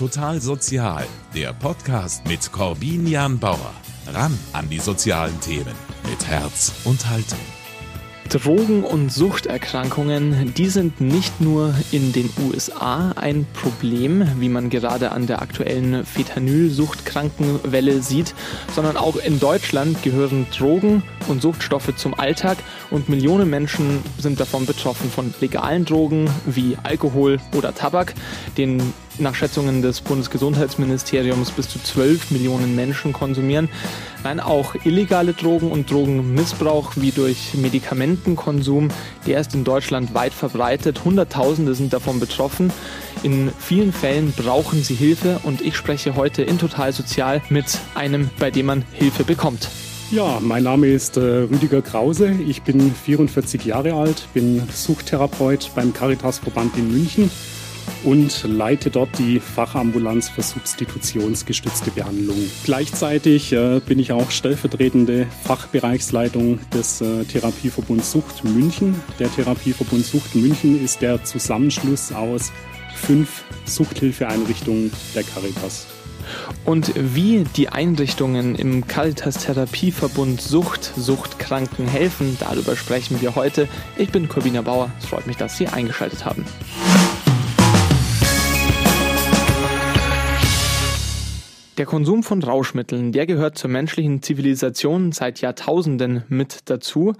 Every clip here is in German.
Total Sozial, der Podcast mit Corbinian Bauer. Ran an die sozialen Themen mit Herz und Haltung. Drogen- und Suchterkrankungen, die sind nicht nur in den USA ein Problem, wie man gerade an der aktuellen Fentanyl-Suchtkrankenwelle sieht, sondern auch in Deutschland gehören Drogen und Suchtstoffe zum Alltag und Millionen Menschen sind davon betroffen von legalen Drogen wie Alkohol oder Tabak, den nach Schätzungen des Bundesgesundheitsministeriums bis zu 12 Millionen Menschen konsumieren. Nein, auch illegale Drogen und Drogenmissbrauch wie durch Medikamentenkonsum, der ist in Deutschland weit verbreitet. Hunderttausende sind davon betroffen. In vielen Fällen brauchen sie Hilfe und ich spreche heute in Total Sozial mit einem, bei dem man Hilfe bekommt. Ja, mein Name ist äh, Rüdiger Krause. Ich bin 44 Jahre alt, bin Suchttherapeut beim Caritas-Verband in München und leite dort die Fachambulanz für substitutionsgestützte Behandlung. Gleichzeitig äh, bin ich auch stellvertretende Fachbereichsleitung des äh, Therapieverbunds Sucht München. Der Therapieverbund Sucht München ist der Zusammenschluss aus fünf Suchthilfeeinrichtungen der Caritas. Und wie die Einrichtungen im Caritas Therapieverbund Sucht, Suchtkranken helfen, darüber sprechen wir heute. Ich bin Corbina Bauer. Es freut mich, dass Sie eingeschaltet haben. Der Konsum von Rauschmitteln, der gehört zur menschlichen Zivilisation seit Jahrtausenden mit dazu.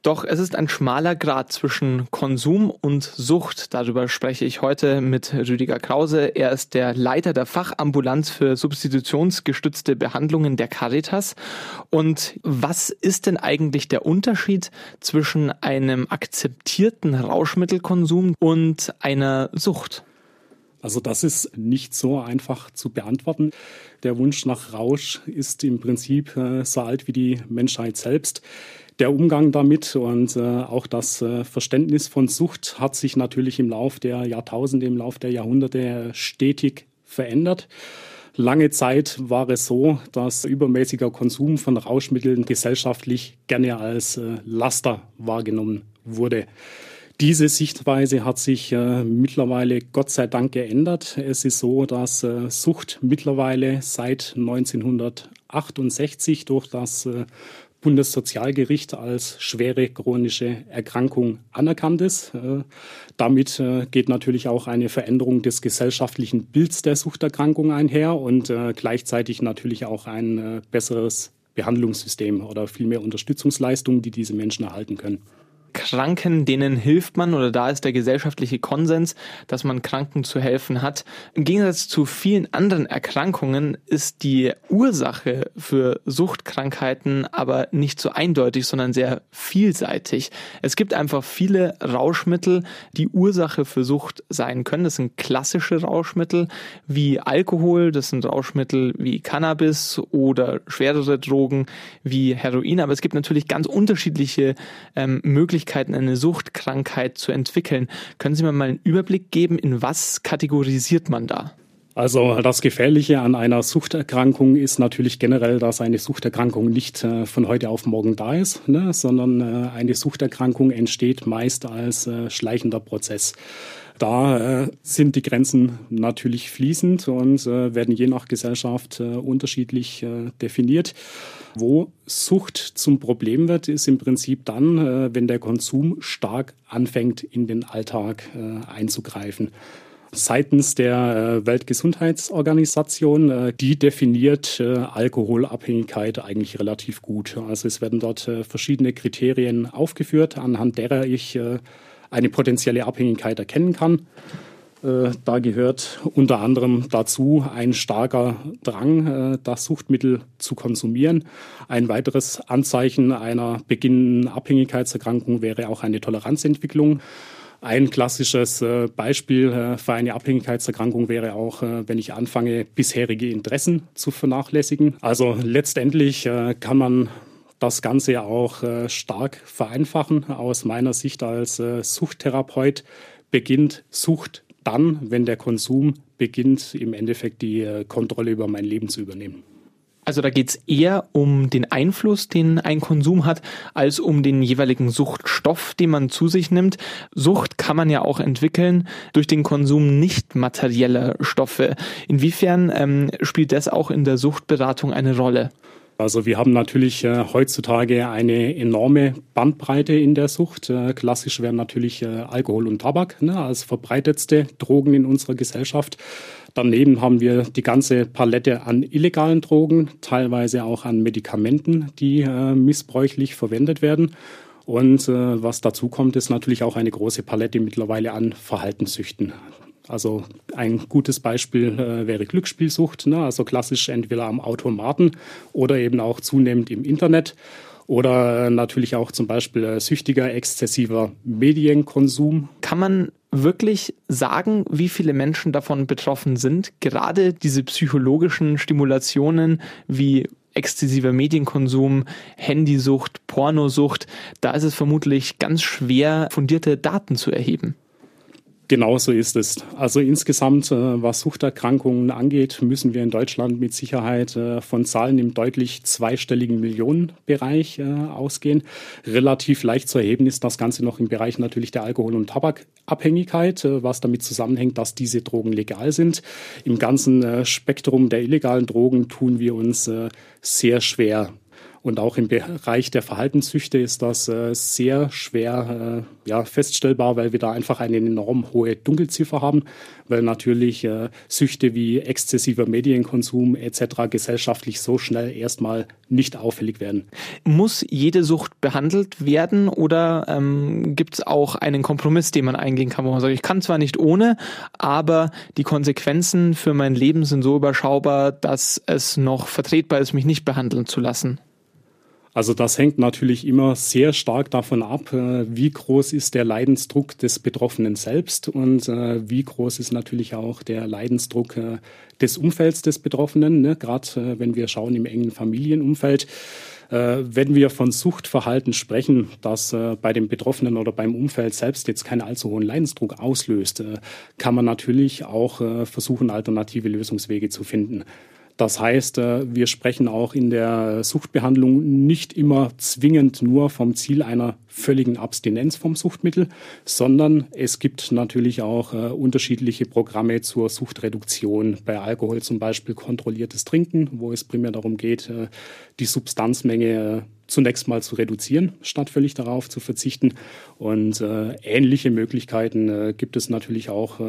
Doch es ist ein schmaler Grad zwischen Konsum und Sucht. Darüber spreche ich heute mit Rüdiger Krause. Er ist der Leiter der Fachambulanz für substitutionsgestützte Behandlungen der Caritas. Und was ist denn eigentlich der Unterschied zwischen einem akzeptierten Rauschmittelkonsum und einer Sucht? Also das ist nicht so einfach zu beantworten. Der Wunsch nach Rausch ist im Prinzip äh, so alt wie die Menschheit selbst. Der Umgang damit und äh, auch das äh, Verständnis von Sucht hat sich natürlich im Lauf der Jahrtausende, im Lauf der Jahrhunderte stetig verändert. Lange Zeit war es so, dass übermäßiger Konsum von Rauschmitteln gesellschaftlich gerne als Laster wahrgenommen wurde. Diese Sichtweise hat sich äh, mittlerweile Gott sei Dank geändert. Es ist so, dass äh, Sucht mittlerweile seit 1968 durch das äh, Bundessozialgericht als schwere chronische Erkrankung anerkannt ist. Äh, damit äh, geht natürlich auch eine Veränderung des gesellschaftlichen Bilds der Suchterkrankung einher und äh, gleichzeitig natürlich auch ein besseres Behandlungssystem oder viel mehr Unterstützungsleistungen, die diese Menschen erhalten können. Kranken, denen hilft man oder da ist der gesellschaftliche Konsens, dass man Kranken zu helfen hat. Im Gegensatz zu vielen anderen Erkrankungen ist die Ursache für Suchtkrankheiten aber nicht so eindeutig, sondern sehr vielseitig. Es gibt einfach viele Rauschmittel, die Ursache für Sucht sein können. Das sind klassische Rauschmittel wie Alkohol, das sind Rauschmittel wie Cannabis oder schwerere Drogen wie Heroin. Aber es gibt natürlich ganz unterschiedliche ähm, Möglichkeiten, Möglichkeiten, eine Suchtkrankheit zu entwickeln. Können Sie mir mal einen Überblick geben, in was kategorisiert man da? Also das Gefährliche an einer Suchterkrankung ist natürlich generell, dass eine Suchterkrankung nicht äh, von heute auf morgen da ist, ne, sondern äh, eine Suchterkrankung entsteht meist als äh, schleichender Prozess. Da sind die Grenzen natürlich fließend und werden je nach Gesellschaft unterschiedlich definiert. Wo Sucht zum Problem wird, ist im Prinzip dann, äh, wenn der Konsum stark anfängt, in den Alltag äh, einzugreifen. Seitens der Weltgesundheitsorganisation, die definiert Alkoholabhängigkeit eigentlich relativ gut. Also es werden dort verschiedene Kriterien aufgeführt, anhand derer ich eine potenzielle Abhängigkeit erkennen kann. Äh, da gehört unter anderem dazu ein starker Drang, äh, das Suchtmittel zu konsumieren. Ein weiteres Anzeichen einer beginnenden Abhängigkeitserkrankung wäre auch eine Toleranzentwicklung. Ein klassisches äh, Beispiel für eine Abhängigkeitserkrankung wäre auch, wenn ich anfange, bisherige Interessen zu vernachlässigen. Also letztendlich kann man das Ganze auch stark vereinfachen. Aus meiner Sicht als Suchttherapeut beginnt Sucht dann, wenn der Konsum beginnt, im Endeffekt die äh, Kontrolle über mein Leben zu übernehmen. Also da geht es eher um den Einfluss, den ein Konsum hat, als um den jeweiligen Suchtstoff, den man zu sich nimmt. Sucht kann man ja auch entwickeln durch den Konsum nicht materieller Stoffe. Inwiefern ähm, spielt das auch in der Suchtberatung eine Rolle? Also wir haben natürlich äh, heutzutage eine enorme Bandbreite in der Sucht. Äh, klassisch wären natürlich äh, Alkohol und Tabak ne, als verbreitetste Drogen in unserer Gesellschaft. Daneben haben wir die ganze Palette an illegalen Drogen, teilweise auch an Medikamenten, die äh, missbräuchlich verwendet werden. Und äh, was dazu kommt, ist natürlich auch eine große Palette mittlerweile an Verhaltenssüchten. Also ein gutes Beispiel äh, wäre Glücksspielsucht, ne? also klassisch entweder am Automaten oder eben auch zunehmend im Internet oder natürlich auch zum Beispiel äh, süchtiger, exzessiver Medienkonsum. Kann man wirklich sagen, wie viele Menschen davon betroffen sind? Gerade diese psychologischen Stimulationen wie exzessiver Medienkonsum, Handysucht, Pornosucht, da ist es vermutlich ganz schwer, fundierte Daten zu erheben. Genau so ist es. Also insgesamt, äh, was Suchterkrankungen angeht, müssen wir in Deutschland mit Sicherheit äh, von Zahlen im deutlich zweistelligen Millionenbereich äh, ausgehen. Relativ leicht zu erheben ist das Ganze noch im Bereich natürlich der Alkohol- und Tabakabhängigkeit, was damit zusammenhängt, dass diese Drogen legal sind. Im ganzen Spektrum der illegalen Drogen tun wir uns sehr schwer. Und auch im Bereich der Verhaltenssüchte ist das äh, sehr schwer äh, ja, feststellbar, weil wir da einfach eine enorm hohe Dunkelziffer haben, weil natürlich äh, Süchte wie exzessiver Medienkonsum etc. gesellschaftlich so schnell erstmal nicht auffällig werden. Muss jede Sucht behandelt werden oder ähm, gibt es auch einen Kompromiss, den man eingehen kann, wo man sagt, ich kann zwar nicht ohne, aber die Konsequenzen für mein Leben sind so überschaubar, dass es noch vertretbar ist, mich nicht behandeln zu lassen? Also das hängt natürlich immer sehr stark davon ab, äh, wie groß ist der Leidensdruck des Betroffenen selbst und äh, wie groß ist natürlich auch der Leidensdruck äh, des Umfelds des Betroffenen, ne? gerade wenn wir schauen im engen Familienumfeld. Wenn wir von Suchtverhalten sprechen, das bei dem Betroffenen oder beim Umfeld selbst jetzt keinen allzu hohen Leidensdruck auslöst, kann man natürlich auch versuchen, alternative Lösungswege zu finden. Das heißt, äh, wir sprechen auch in der Suchtbehandlung nicht immer zwingend nur vom Ziel einer völligen Abstinenz vom Suchtmittel, sondern es gibt natürlich auch äh, unterschiedliche Programme zur Suchtreduktion. Bei Alkohol zum Beispiel kontrolliertes Trinken, wo es primär darum geht, äh, die Substanzmenge zunächst mal zu reduzieren, statt völlig darauf zu verzichten. Und ähnliche Möglichkeiten gibt es natürlich auch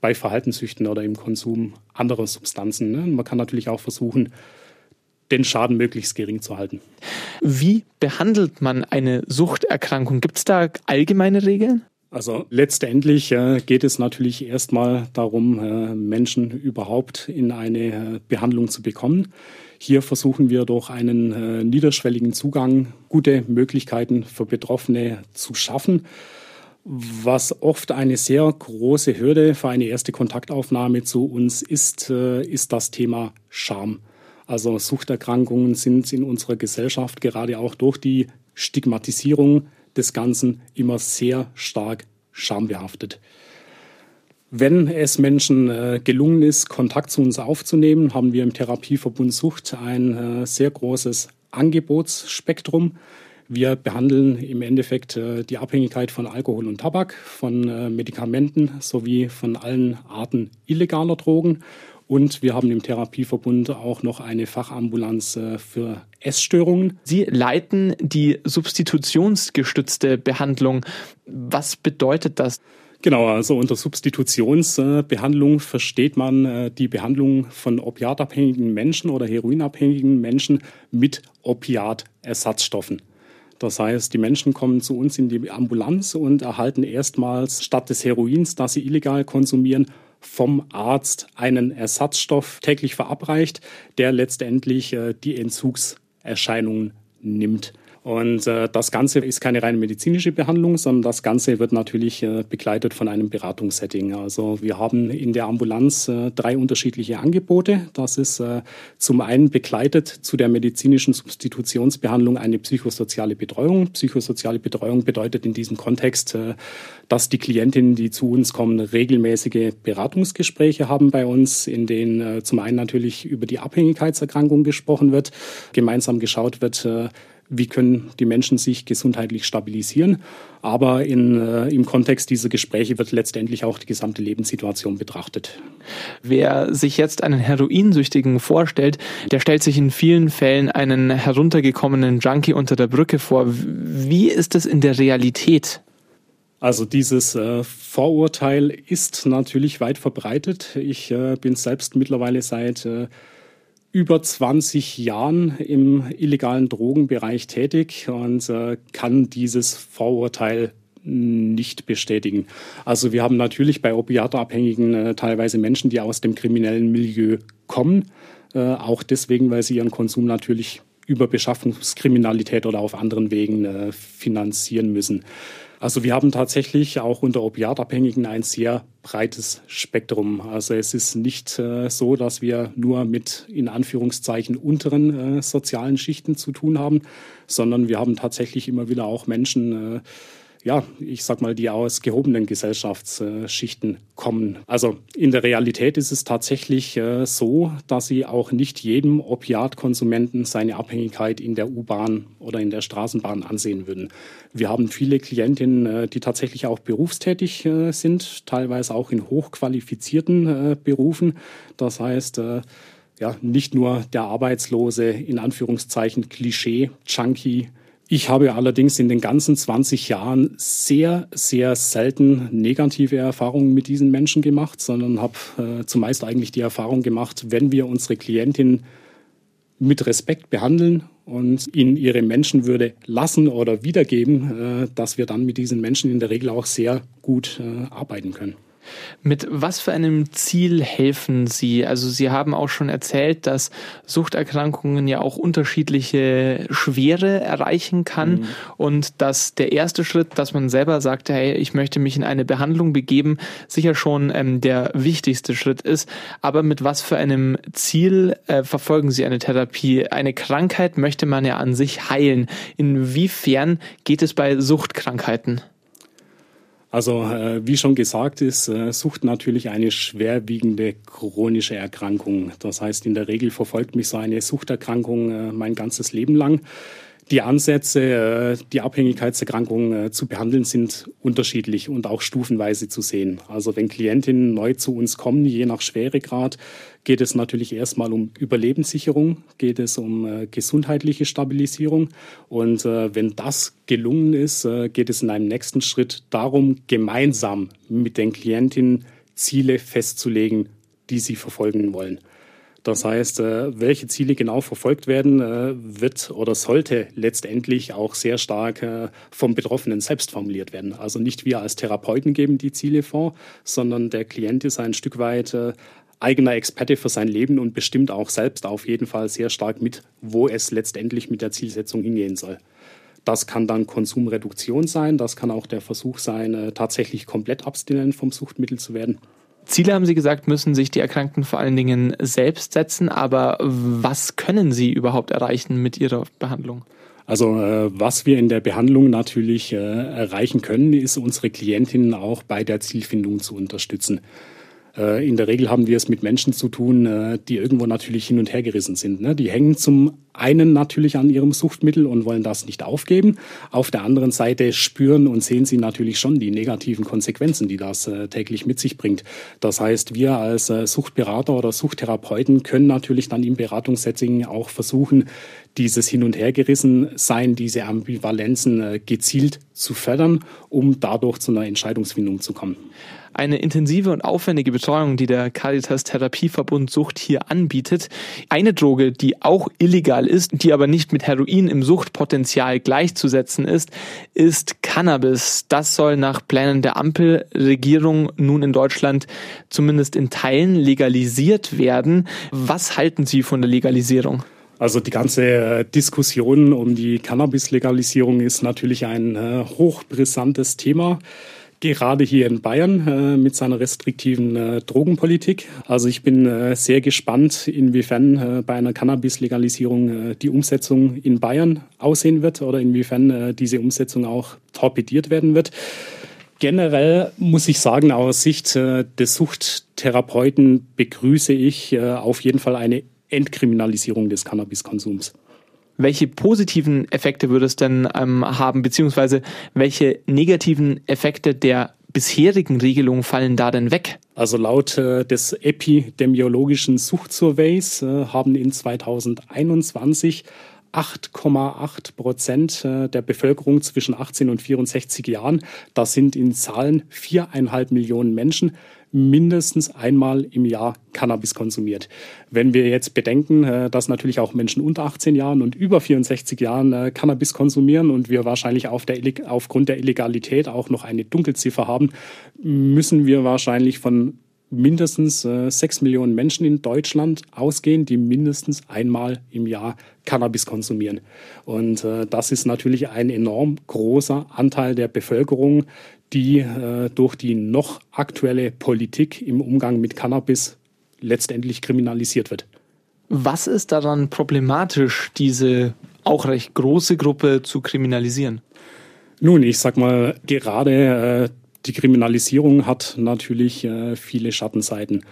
bei Verhaltenssüchten oder im Konsum anderer Substanzen. Ne? Man kann natürlich auch versuchen, den Schaden möglichst gering zu halten. Wie behandelt man eine Suchterkrankung? Gibt es da allgemeine Regeln? Also letztendlich äh, geht es natürlich erstmal darum, äh, Menschen überhaupt in eine äh, Behandlung zu bekommen. Hier versuchen wir durch einen äh, niederschwelligen Zugang gute Möglichkeiten für Betroffene zu schaffen. Was oft eine sehr große Hürde für eine erste Kontaktaufnahme zu uns ist, äh, ist das Thema Scham. Also Suchterkrankungen sind in unserer Gesellschaft gerade auch durch die Stigmatisierung des Ganzen immer sehr stark schambehaftet. Wenn es Menschen äh, gelungen ist, Kontakt zu uns aufzunehmen, haben wir im Therapieverbund Sucht ein äh, sehr großes Angebotsspektrum. Wir behandeln im Endeffekt äh, die Abhängigkeit von Alkohol und Tabak, von äh, Medikamenten sowie von allen Arten illegaler Drogen. Und wir haben im Therapieverbund auch noch eine Fachambulanz äh, für Essstörungen. Sie leiten die substitutionsgestützte Behandlung. Was bedeutet das? Genau, also unter Substitutionsbehandlung versteht man die Behandlung von opiatabhängigen Menschen oder heroinabhängigen Menschen mit Opiatersatzstoffen. Das heißt, die Menschen kommen zu uns in die Ambulanz und erhalten erstmals statt des Heroins, das sie illegal konsumieren, vom Arzt einen Ersatzstoff täglich verabreicht, der letztendlich äh, die Entzugserscheinungen nimmt. Und äh, das Ganze ist keine rein medizinische Behandlung, sondern das Ganze wird natürlich äh, begleitet von einem Beratungssetting. Also wir haben in der Ambulanz äh, drei unterschiedliche Angebote. Das ist äh, zum einen begleitet zu der medizinischen Substitutionsbehandlung eine psychosoziale Betreuung. Psychosoziale Betreuung bedeutet in diesem Kontext, äh, dass die Klientinnen, die zu uns kommen, regelmäßige Beratungsgespräche haben bei uns, in denen äh, zum einen natürlich über die Abhängigkeitserkrankung gesprochen wird, gemeinsam geschaut wird, äh, wie können die Menschen sich gesundheitlich stabilisieren. Aber in, äh, im Kontext dieser Gespräche wird letztendlich auch die gesamte Lebenssituation betrachtet. Wer sich jetzt einen Heroinsüchtigen vorstellt, der stellt sich in vielen Fällen einen heruntergekommenen Junkie unter der Brücke vor. Wie ist es in der Realität? Also dieses äh, Vorurteil ist natürlich weit verbreitet. Ich äh, bin selbst mittlerweile seit äh, über 20 Jahren im illegalen Drogenbereich tätig und äh, kann dieses Vorurteil nicht bestätigen. Also wir haben natürlich bei Opiatabhängigen äh, teilweise Menschen, die aus dem kriminellen Milieu kommen, äh, auch deswegen, weil sie ihren Konsum natürlich über Beschaffungskriminalität oder auf anderen Wegen äh, finanzieren müssen. Also wir haben tatsächlich auch unter Opiatabhängigen ein sehr breites Spektrum. Also es ist nicht äh, so, dass wir nur mit in Anführungszeichen unteren äh, sozialen Schichten zu tun haben, sondern wir haben tatsächlich immer wieder auch Menschen, äh, ja, ich sag mal, die aus gehobenen Gesellschaftsschichten kommen. Also in der Realität ist es tatsächlich äh, so, dass sie auch nicht jedem Opiatkonsumenten seine Abhängigkeit in der U-Bahn oder in der Straßenbahn ansehen würden. Wir haben viele Klientinnen, äh, die tatsächlich auch berufstätig äh, sind, teilweise auch in hochqualifizierten Berufen. Das heißt, ja, nicht nur der arbeitslose, in Anführungszeichen, Klischee-Junkie, ich habe allerdings in den ganzen 20 Jahren sehr, sehr selten negative Erfahrungen mit diesen Menschen gemacht, sondern habe äh, zumeist eigentlich die Erfahrung gemacht, wenn wir unsere Klientin mit Respekt behandeln und ihnen ihre Menschenwürde lassen oder wiedergeben, äh, dass wir dann mit diesen Menschen in der Regel auch sehr gut äh, arbeiten können. Mit was für einem Ziel helfen Sie? Also Sie haben auch schon erzählt, dass Suchterkrankungen ja auch unterschiedliche Schwere erreichen kann mhm. und dass der erste Schritt, dass man selber sagt, hey, ich möchte mich in eine Behandlung begeben, sicher schon ähm, der wichtigste Schritt ist. Aber mit was für einem Ziel äh, verfolgen Sie eine Therapie? Eine Krankheit möchte man ja an sich heilen. Inwiefern geht es bei Suchtkrankheiten? Also äh, wie schon gesagt ist äh, Sucht natürlich eine schwerwiegende chronische Erkrankung. Das heißt, in der Regel verfolgt mich so eine Suchterkrankung äh, mein ganzes Leben lang. Die Ansätze, äh, die Abhängigkeitserkrankung äh, zu behandeln, sind unterschiedlich und auch stufenweise zu sehen. Also wenn Klientinnen neu zu uns kommen, je nach Schweregrad, geht es natürlich erstmal um Überlebenssicherung, geht es um äh, gesundheitliche Stabilisierung. Und wenn das gelungen ist, geht es in einem nächsten Schritt darum, gemeinsam mit den Klientinnen Ziele festzulegen, die sie verfolgen wollen. Das heißt, äh, welche Ziele genau verfolgt werden, äh, wird oder sollte letztendlich auch sehr stark äh, vom Betroffenen selbst formuliert werden. Also nicht wir als Therapeuten geben die Ziele vor, sondern der Klient ist ein Stück weit eigener Experte für sein Leben und bestimmt auch selbst auf jeden Fall sehr stark mit, wo es letztendlich mit der Zielsetzung hingehen soll. Das kann dann Konsumreduktion sein, das kann auch der Versuch sein, tatsächlich komplett abstinent vom Suchtmittel zu werden. Ziele haben Sie gesagt, müssen sich die Erkrankten vor allen Dingen selbst setzen. Aber was können sie überhaupt erreichen mit ihrer Behandlung? Also äh, was wir in der Behandlung natürlich äh, erreichen können, ist unsere Klientinnen auch bei der Zielfindung zu unterstützen. Äh, in der Regel haben wir es mit Menschen zu tun, äh, die irgendwo natürlich hin und her gerissen sind. Ne? Die hängen zum einen natürlich an ihrem Suchtmittel und wollen das nicht aufgeben. Auf der anderen Seite spüren und sehen sie natürlich schon die negativen Konsequenzen, die das äh, täglich mit sich bringt. Das heißt, wir als Suchtberater oder Suchttherapeuten können natürlich dann im Beratungssetting auch versuchen, dieses Hin- und Hergerissen sein, diese Ambivalenzen gezielt zu fördern, um dadurch zu einer Entscheidungsfindung zu kommen eine intensive und aufwendige Betreuung, die der Caritas Therapieverbund Sucht hier anbietet. Eine Droge, die auch illegal ist, die aber nicht mit Heroin im Suchtpotenzial gleichzusetzen ist, ist Cannabis. Das soll nach Plänen der Ampelregierung nun in Deutschland zumindest in Teilen legalisiert werden. Was halten Sie von der Legalisierung? Also die ganze äh, Diskussion um die Cannabis-Legalisierung ist natürlich ein äh, hochbrisantes Thema gerade hier in Bayern äh, mit seiner restriktiven äh, Drogenpolitik. Also ich bin äh, sehr gespannt, inwiefern äh, bei einer Cannabis-Legalisierung äh, die Umsetzung in Bayern aussehen wird oder inwiefern äh, diese Umsetzung auch torpediert werden wird. Generell muss ich sagen, aus Sicht des Suchttherapeuten begrüße ich auf jeden Fall eine Entkriminalisierung des Cannabiskonsums. Welche positiven Effekte würde es denn ähm, haben, beziehungsweise welche negativen Effekte der bisherigen Regelungen fallen da denn weg? Also laut äh, des epidemiologischen Suchtsurveys äh, haben in 2021 8,8 Prozent äh, der Bevölkerung zwischen 18 und 64 Jahren, das sind in Zahlen viereinhalb Millionen Menschen, mindestens einmal im Jahr Cannabis konsumiert. Wenn wir jetzt bedenken, äh, dass natürlich auch Menschen unter 18 Jahren und über 64 Jahren äh, Cannabis konsumieren und wir wahrscheinlich auf der, aufgrund der Illegalität auch noch eine Dunkelziffer haben, müssen wir wahrscheinlich von mindestens äh, sechs Millionen Menschen in Deutschland ausgehen, die mindestens einmal im Jahr Cannabis konsumieren. Und äh, das ist natürlich ein enorm großer Anteil der Bevölkerung, die äh, durch die noch aktuelle Politik im Umgang mit Cannabis letztendlich kriminalisiert wird. Was ist daran problematisch, diese auch recht große Gruppe zu kriminalisieren? Nun, ich sag mal, gerade äh, die Kriminalisierung hat natürlich äh, viele Schattenseiten.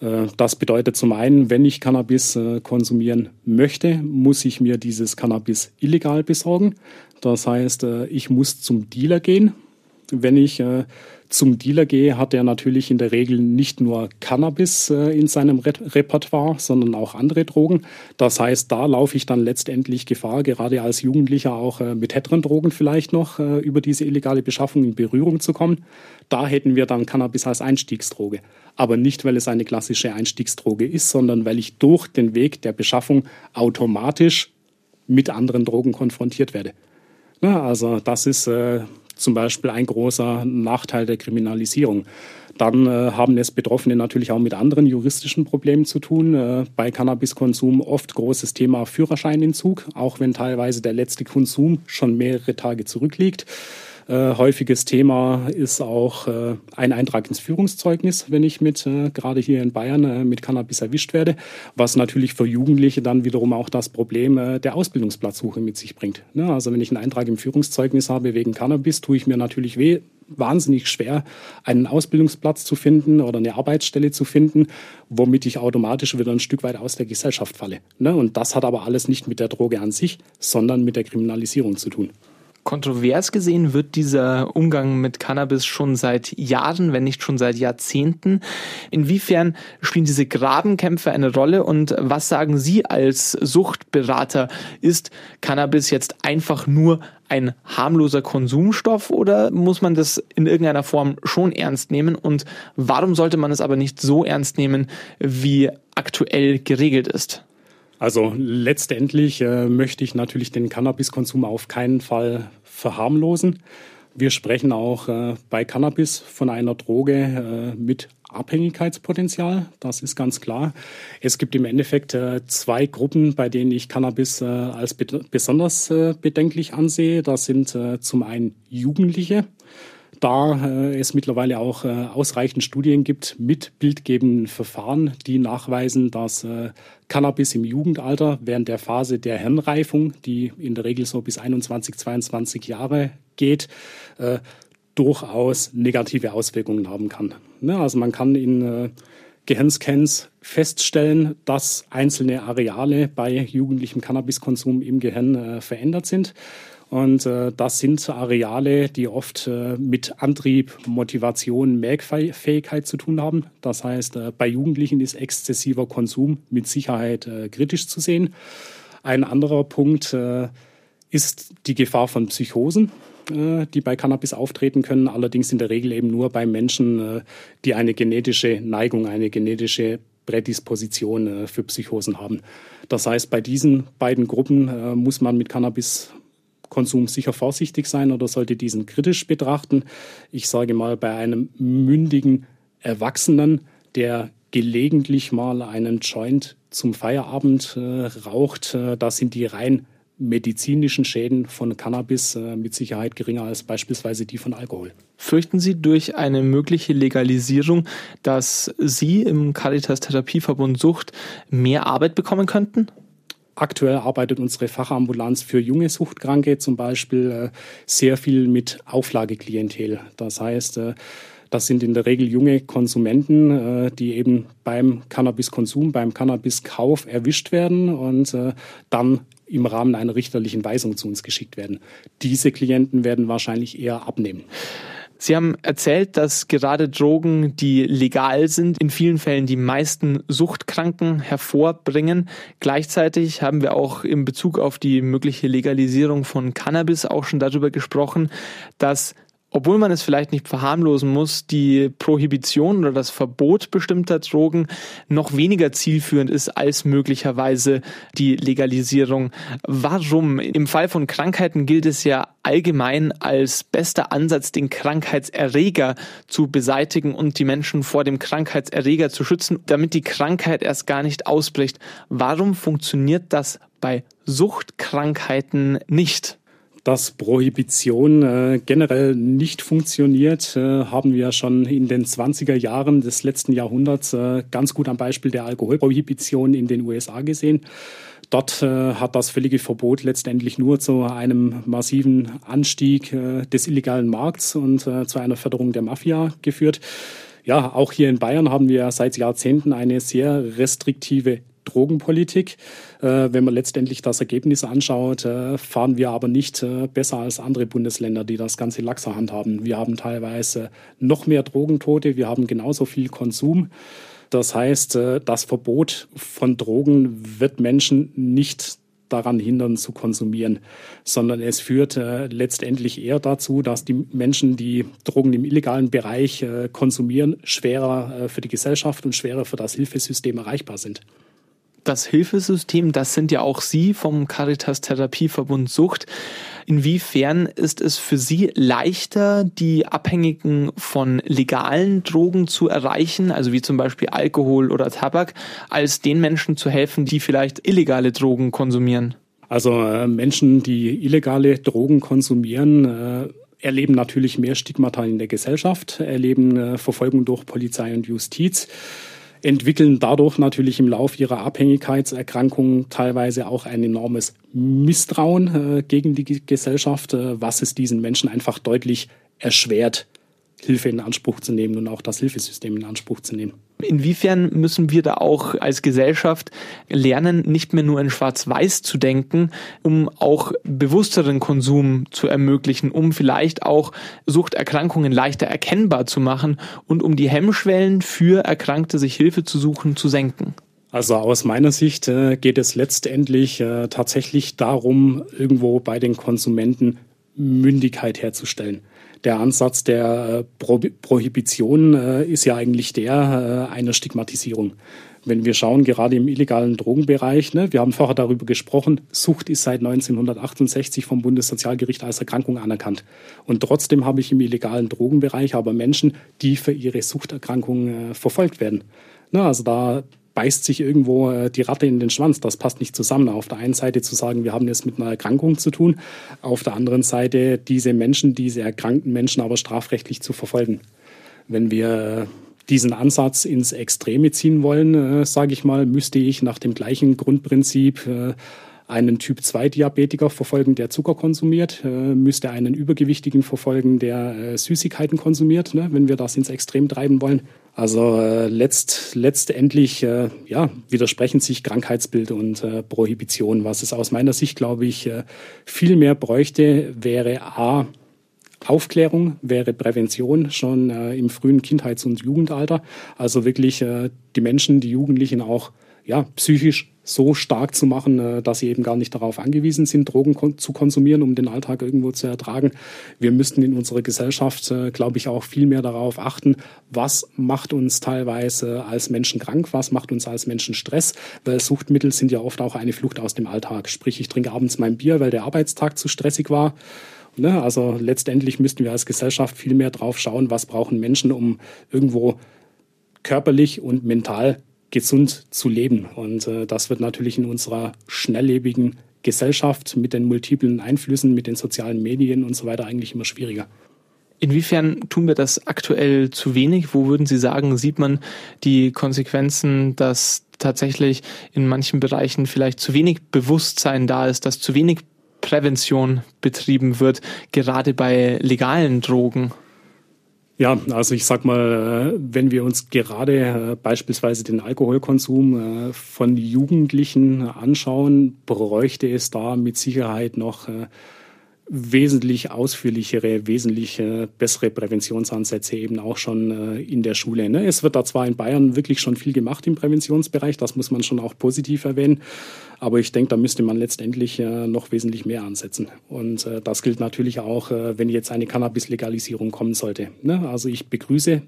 Äh, das bedeutet zum einen, wenn ich Cannabis äh, konsumieren möchte, muss ich mir dieses Cannabis illegal besorgen. Das heißt, ich muss zum Dealer gehen. Wenn ich zum Dealer gehe, hat er natürlich in der Regel nicht nur Cannabis äh, in seinem Re Repertoire, sondern auch andere Drogen. Das heißt, da laufe ich dann letztendlich Gefahr, gerade als Jugendlicher auch äh, mit härteren Drogen vielleicht noch äh, über diese illegale Beschaffung in Berührung zu kommen. Da hätten wir dann Cannabis als Einstiegsdroge. Aber nicht, weil es eine klassische Einstiegsdroge ist, sondern weil ich durch den Weg der Beschaffung automatisch mit anderen Drogen konfrontiert werde. Na, also das ist äh, zum Beispiel ein großer Nachteil der Kriminalisierung. Dann äh, haben es Betroffene natürlich auch mit anderen juristischen Problemen zu tun. Äh, bei Cannabiskonsum oft großes Thema Führerscheinentzug, auch wenn teilweise der letzte Konsum schon mehrere Tage zurückliegt. Äh, häufiges Thema ist auch äh, ein Eintrag ins Führungszeugnis, wenn ich mit, äh, gerade hier in Bayern, äh, mit Cannabis erwischt werde, was natürlich für Jugendliche dann wiederum auch das Problem äh, der Ausbildungsplatzsuche mit sich bringt. Ne? Also wenn ich einen Eintrag im Führungszeugnis habe wegen Cannabis, tue ich mir natürlich weh, wahnsinnig schwer, einen Ausbildungsplatz zu finden oder eine Arbeitsstelle zu finden, womit ich automatisch wieder ein Stück weit aus der Gesellschaft falle. Ne? Und das hat aber alles nicht mit der Droge an sich, sondern mit der Kriminalisierung zu tun. Kontrovers gesehen wird dieser Umgang mit Cannabis schon seit Jahren, wenn nicht schon seit Jahrzehnten. Inwiefern spielen diese Grabenkämpfe eine Rolle und was sagen Sie als Suchtberater? Ist Cannabis jetzt einfach nur ein harmloser Konsumstoff oder muss man das in irgendeiner Form schon ernst nehmen? Und warum sollte man es aber nicht so ernst nehmen, wie aktuell geregelt ist? Also letztendlich äh, möchte ich natürlich den Cannabiskonsum auf keinen Fall verharmlosen. Wir sprechen auch äh, bei Cannabis von einer Droge äh, mit Abhängigkeitspotenzial, das ist ganz klar. Es gibt im Endeffekt äh, zwei Gruppen, bei denen ich Cannabis äh, als be besonders äh, bedenklich ansehe. Das sind zum einen Jugendliche, da äh, es mittlerweile auch äh, ausreichend Studien gibt mit bildgebenden Verfahren, die nachweisen, dass äh, Cannabis im Jugendalter während der Phase der Hirnreifung, die in der Regel so bis 21, 22 Jahre geht, äh, durchaus negative Auswirkungen haben kann. Ne? Also man kann in äh, Gehirnscans feststellen, dass einzelne Areale bei jugendlichem Cannabiskonsum im Gehirn äh, verändert sind. Und äh, das sind Areale, die oft äh, mit Antrieb, Motivation, Merkfähigkeit zu tun haben. Das heißt, äh, bei Jugendlichen ist exzessiver Konsum mit Sicherheit äh, kritisch zu sehen. Ein anderer Punkt äh, ist die Gefahr von Psychosen äh, die bei Cannabis auftreten können, allerdings in der Regel eben nur bei Menschen, die eine genetische Neigung, eine genetische Prädisposition für Psychosen haben. Das heißt, bei diesen beiden Gruppen muss man mit Cannabis Konsum sicher vorsichtig sein oder sollte diesen kritisch betrachten. Ich sage mal, bei einem mündigen Erwachsenen, der gelegentlich mal einen Joint zum Feierabend äh, raucht, äh, da sind die rein medizinischen Schäden von Cannabis äh, mit Sicherheit geringer als beispielsweise die von Alkohol. Fürchten Sie durch eine mögliche Legalisierung, dass Sie im Caritas Therapieverbund Sucht mehr Arbeit bekommen könnten? Aktuell arbeitet unsere Fachambulanz für junge Suchtkranke zum Beispiel äh, sehr viel mit Auflageklientel. Das heißt, äh, das sind in der Regel junge Konsumenten, äh, die eben beim Cannabiskonsum, beim Cannabiskauf erwischt werden und dann im Rahmen einer richterlichen Weisung zu uns geschickt werden. Diese Klienten werden wahrscheinlich eher abnehmen. Sie haben erzählt, dass gerade Drogen, die legal sind, in vielen Fällen die meisten Suchtkranken hervorbringen. Gleichzeitig haben wir auch in Bezug auf die mögliche Legalisierung von Cannabis auch schon darüber gesprochen, dass obwohl man es vielleicht nicht verharmlosen muss, die Prohibition oder das Verbot bestimmter Drogen noch weniger zielführend ist als möglicherweise die Legalisierung. Warum? Im Fall von Krankheiten gilt es ja allgemein als bester Ansatz, den Krankheitserreger zu beseitigen und die Menschen vor dem Krankheitserreger zu schützen, damit die Krankheit erst gar nicht ausbricht. Warum funktioniert das bei Suchtkrankheiten nicht? Dass Prohibition äh, generell nicht funktioniert, äh, haben wir schon in den 20er Jahren des letzten Jahrhunderts äh, ganz gut am Beispiel der Alkoholprohibition in den USA gesehen. Dort äh, hat das völlige Verbot letztendlich nur zu einem massiven Anstieg äh, des illegalen Markts und äh, zu einer Förderung der Mafia geführt. Ja, auch hier in Bayern haben wir seit Jahrzehnten eine sehr restriktive Drogenpolitik. Äh, wenn man letztendlich das Ergebnis anschaut, äh, fahren wir aber nicht äh, besser als andere Bundesländer, die das Ganze laxer handhaben. Wir haben teilweise noch mehr Drogentote, wir haben genauso viel Konsum. Das heißt, das Verbot von Drogen wird Menschen nicht daran hindern zu konsumieren, sondern es führt äh, letztendlich eher dazu, dass die Menschen, die Drogen im illegalen Bereich äh, konsumieren, schwerer äh, für die Gesellschaft und schwerer für das Hilfesystem erreichbar sind das Hilfesystem, das sind ja auch Sie vom Caritas Therapieverbund Sucht. Inwiefern ist es für Sie leichter, die Abhängigen von legalen Drogen zu erreichen, also wie zum Beispiel Alkohol oder Tabak, als den Menschen zu helfen, die vielleicht illegale Drogen konsumieren? Also äh, Menschen, die illegale Drogen konsumieren, äh, erleben natürlich mehr Stigmata in der Gesellschaft, erleben äh, Verfolgung durch Polizei und Justiz entwickeln dadurch natürlich im Lauf ihrer Abhängigkeitserkrankungen teilweise auch ein enormes Misstrauen äh, gegen die Gesellschaft, äh, was es diesen Menschen einfach deutlich erschwert, Hilfe in Anspruch zu nehmen und auch das Hilfesystem in Anspruch zu nehmen. Inwiefern müssen wir da auch als Gesellschaft lernen, nicht mehr nur in Schwarz-Weiß zu denken, um auch bewussteren Konsum zu ermöglichen, um vielleicht auch Suchterkrankungen leichter erkennbar zu machen und um die Hemmschwellen für Erkrankte, sich Hilfe zu suchen, zu senken? Also aus meiner Sicht äh, geht es letztendlich äh, tatsächlich darum, irgendwo bei den Konsumenten Mündigkeit herzustellen der Ansatz der äh, Pro Prohibition äh, ist ja eigentlich der äh, einer Stigmatisierung. Wenn wir schauen, gerade im illegalen Drogenbereich, ne, wir haben vorher darüber gesprochen, Sucht ist seit 1968 vom Bundessozialgericht als Erkrankung anerkannt. Und trotzdem habe ich im illegalen Drogenbereich aber Menschen, die für ihre Suchterkrankung verfolgt werden. Ne, also da beißt sich irgendwo äh, die Ratte in den Schwanz. Das passt nicht zusammen. Auf der einen Seite zu sagen, wir haben es mit einer Erkrankung zu tun, auf der anderen Seite diese Menschen, diese erkrankten Menschen aber strafrechtlich zu verfolgen. Wenn wir diesen Ansatz ins Extreme ziehen wollen, äh, sage ich mal, müsste ich nach dem gleichen Grundprinzip äh, einen Typ-2-Diabetiker verfolgen, der Zucker konsumiert, äh, müsste einen Übergewichtigen verfolgen, der äh, Süßigkeiten konsumiert, ne, wenn wir das ins Extrem treiben wollen. Also äh, letzt, letztendlich äh, ja, widersprechen sich Krankheitsbild und äh, Prohibition. Was es aus meiner Sicht, glaube ich, äh, viel mehr bräuchte, wäre A, Aufklärung, wäre Prävention schon äh, im frühen Kindheits- und Jugendalter. Also wirklich äh, die Menschen, die Jugendlichen auch ja, psychisch so stark zu machen, äh, dass sie eben gar nicht darauf angewiesen sind, Drogen zu konsumieren, um den Alltag irgendwo zu ertragen. Wir müssten in unserer Gesellschaft, äh, glaube ich, auch viel mehr darauf achten, was macht uns teilweise als Menschen krank, was macht uns als Menschen Stress, weil Suchtmittel sind ja oft auch eine Flucht aus dem Alltag. Sprich, ich trinke abends mein Bier, weil der Arbeitstag zu stressig war. Ne? Also letztendlich müssten wir als Gesellschaft viel mehr drauf schauen, was brauchen Menschen, um irgendwo körperlich und mental gesund zu leben. Und äh, das wird natürlich in unserer schnelllebigen Gesellschaft mit den multiplen Einflüssen, mit den sozialen Medien und so weiter eigentlich immer schwieriger. Inwiefern tun wir das aktuell zu wenig? Wo würden Sie sagen, sieht man die Konsequenzen, dass tatsächlich in manchen Bereichen vielleicht zu wenig Bewusstsein da ist, dass zu wenig Prävention betrieben wird, gerade bei legalen Drogen? Ja, also ich sag mal, äh, wenn wir uns gerade äh, beispielsweise den Alkoholkonsum äh, von Jugendlichen anschauen, bräuchte es da mit Sicherheit noch wesentlich ausführlichere, wesentlich bessere Präventionsansätze eben auch schon äh, in der Schule. Ne? Es wird da zwar in Bayern wirklich schon viel gemacht im Präventionsbereich, das muss man schon auch positiv erwähnen, aber ich denke, da müsste man letztendlich äh, noch wesentlich mehr ansetzen. Und äh, das gilt natürlich auch, wenn jetzt eine Cannabis-Legalisierung kommen sollte. Ne? Also ich begrüße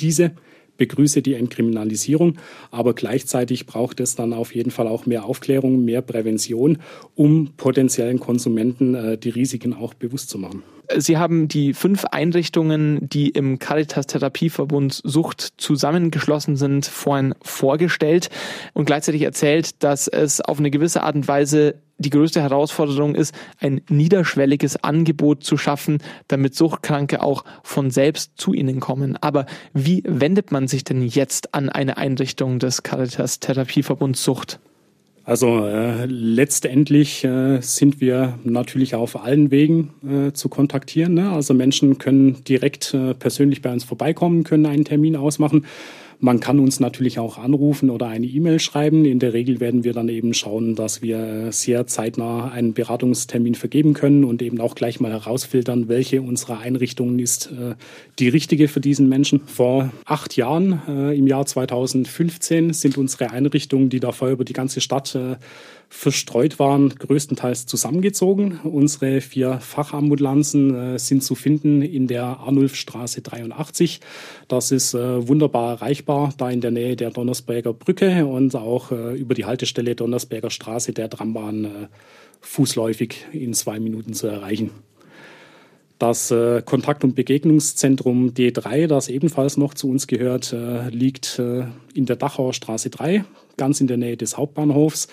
diese begrüße die Entkriminalisierung, aber gleichzeitig braucht es dann auf jeden Fall auch mehr Aufklärung, mehr Prävention, um potenziellen Konsumenten äh, die Risiken auch bewusst zu machen. Sie haben die fünf Einrichtungen, die im Caritas Therapieverbund Sucht zusammengeschlossen sind, vorhin vorgestellt und gleichzeitig erzählt, dass es auf eine gewisse Art und Weise die größte Herausforderung ist, ein niederschwelliges Angebot zu schaffen, damit Suchtkranke auch von selbst zu ihnen kommen. Aber wie wendet man sich denn jetzt an eine Einrichtung des Caritas Therapieverbunds Sucht? Also äh, letztendlich äh, sind wir natürlich auf allen Wegen äh, zu kontaktieren. Ne? Also Menschen können direkt äh, persönlich bei uns vorbeikommen, können einen Termin ausmachen. Man kann uns natürlich auch anrufen oder eine E-Mail schreiben. In der Regel werden wir dann eben schauen, dass wir sehr zeitnah einen Beratungstermin vergeben können und eben auch gleich mal herausfiltern, welche unserer Einrichtungen ist äh, die richtige für diesen Menschen. Vor acht Jahren, äh, im Jahr 2015, sind unsere Einrichtungen, die davor über die ganze Stadt äh, verstreut waren, größtenteils zusammengezogen. Unsere vier Fachambulanzen sind zu finden in der Arnulfstraße 83. Das ist wunderbar erreichbar, da in der Nähe der Donnersberger Brücke und auch äh, über die Haltestelle Donnersberger Straße der Trambahn äh, fußläufig in zwei Minuten zu erreichen. Das äh, Kontakt- und Begegnungszentrum D3, das ebenfalls noch zu uns gehört, äh, liegt in der Dachauer Straße 3, ganz in der Nähe des Hauptbahnhofs.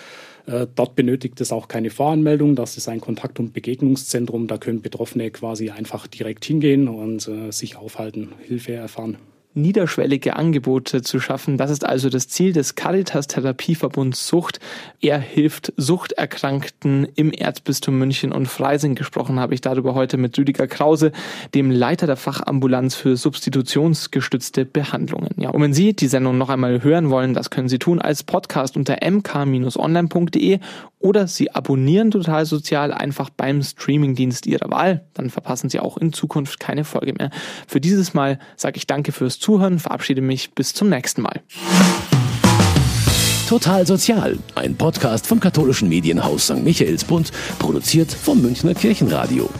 Äh, dort benötigt es auch keine Voranmeldung. Das ist ein Kontakt- und Begegnungszentrum. Da können Betroffene quasi einfach direkt hingehen und äh, sich aufhalten, Hilfe erfahren niederschwellige Angebote zu schaffen. Das ist also das Ziel des Caritas Therapieverbunds Sucht. Er hilft Suchterkrankten im Erzbistum München und Freising. Gesprochen habe ich darüber heute mit Rüdiger Krause, dem Leiter der Fachambulanz für substitutionsgestützte Behandlungen. Ja, und wenn Sie die Sendung noch einmal hören wollen, das können Sie tun als Podcast unter mk-online.de oder Sie abonnieren Total Sozial einfach beim Streamingdienst Ihrer Wahl. Dann verpassen Sie auch in Zukunft keine Folge mehr. Für dieses Mal sage ich danke fürs Zuhören, verabschiede mich bis zum nächsten Mal. Total Sozial, ein Podcast vom katholischen Medienhaus St. Michaelsbund, produziert vom Münchner Kirchenradio.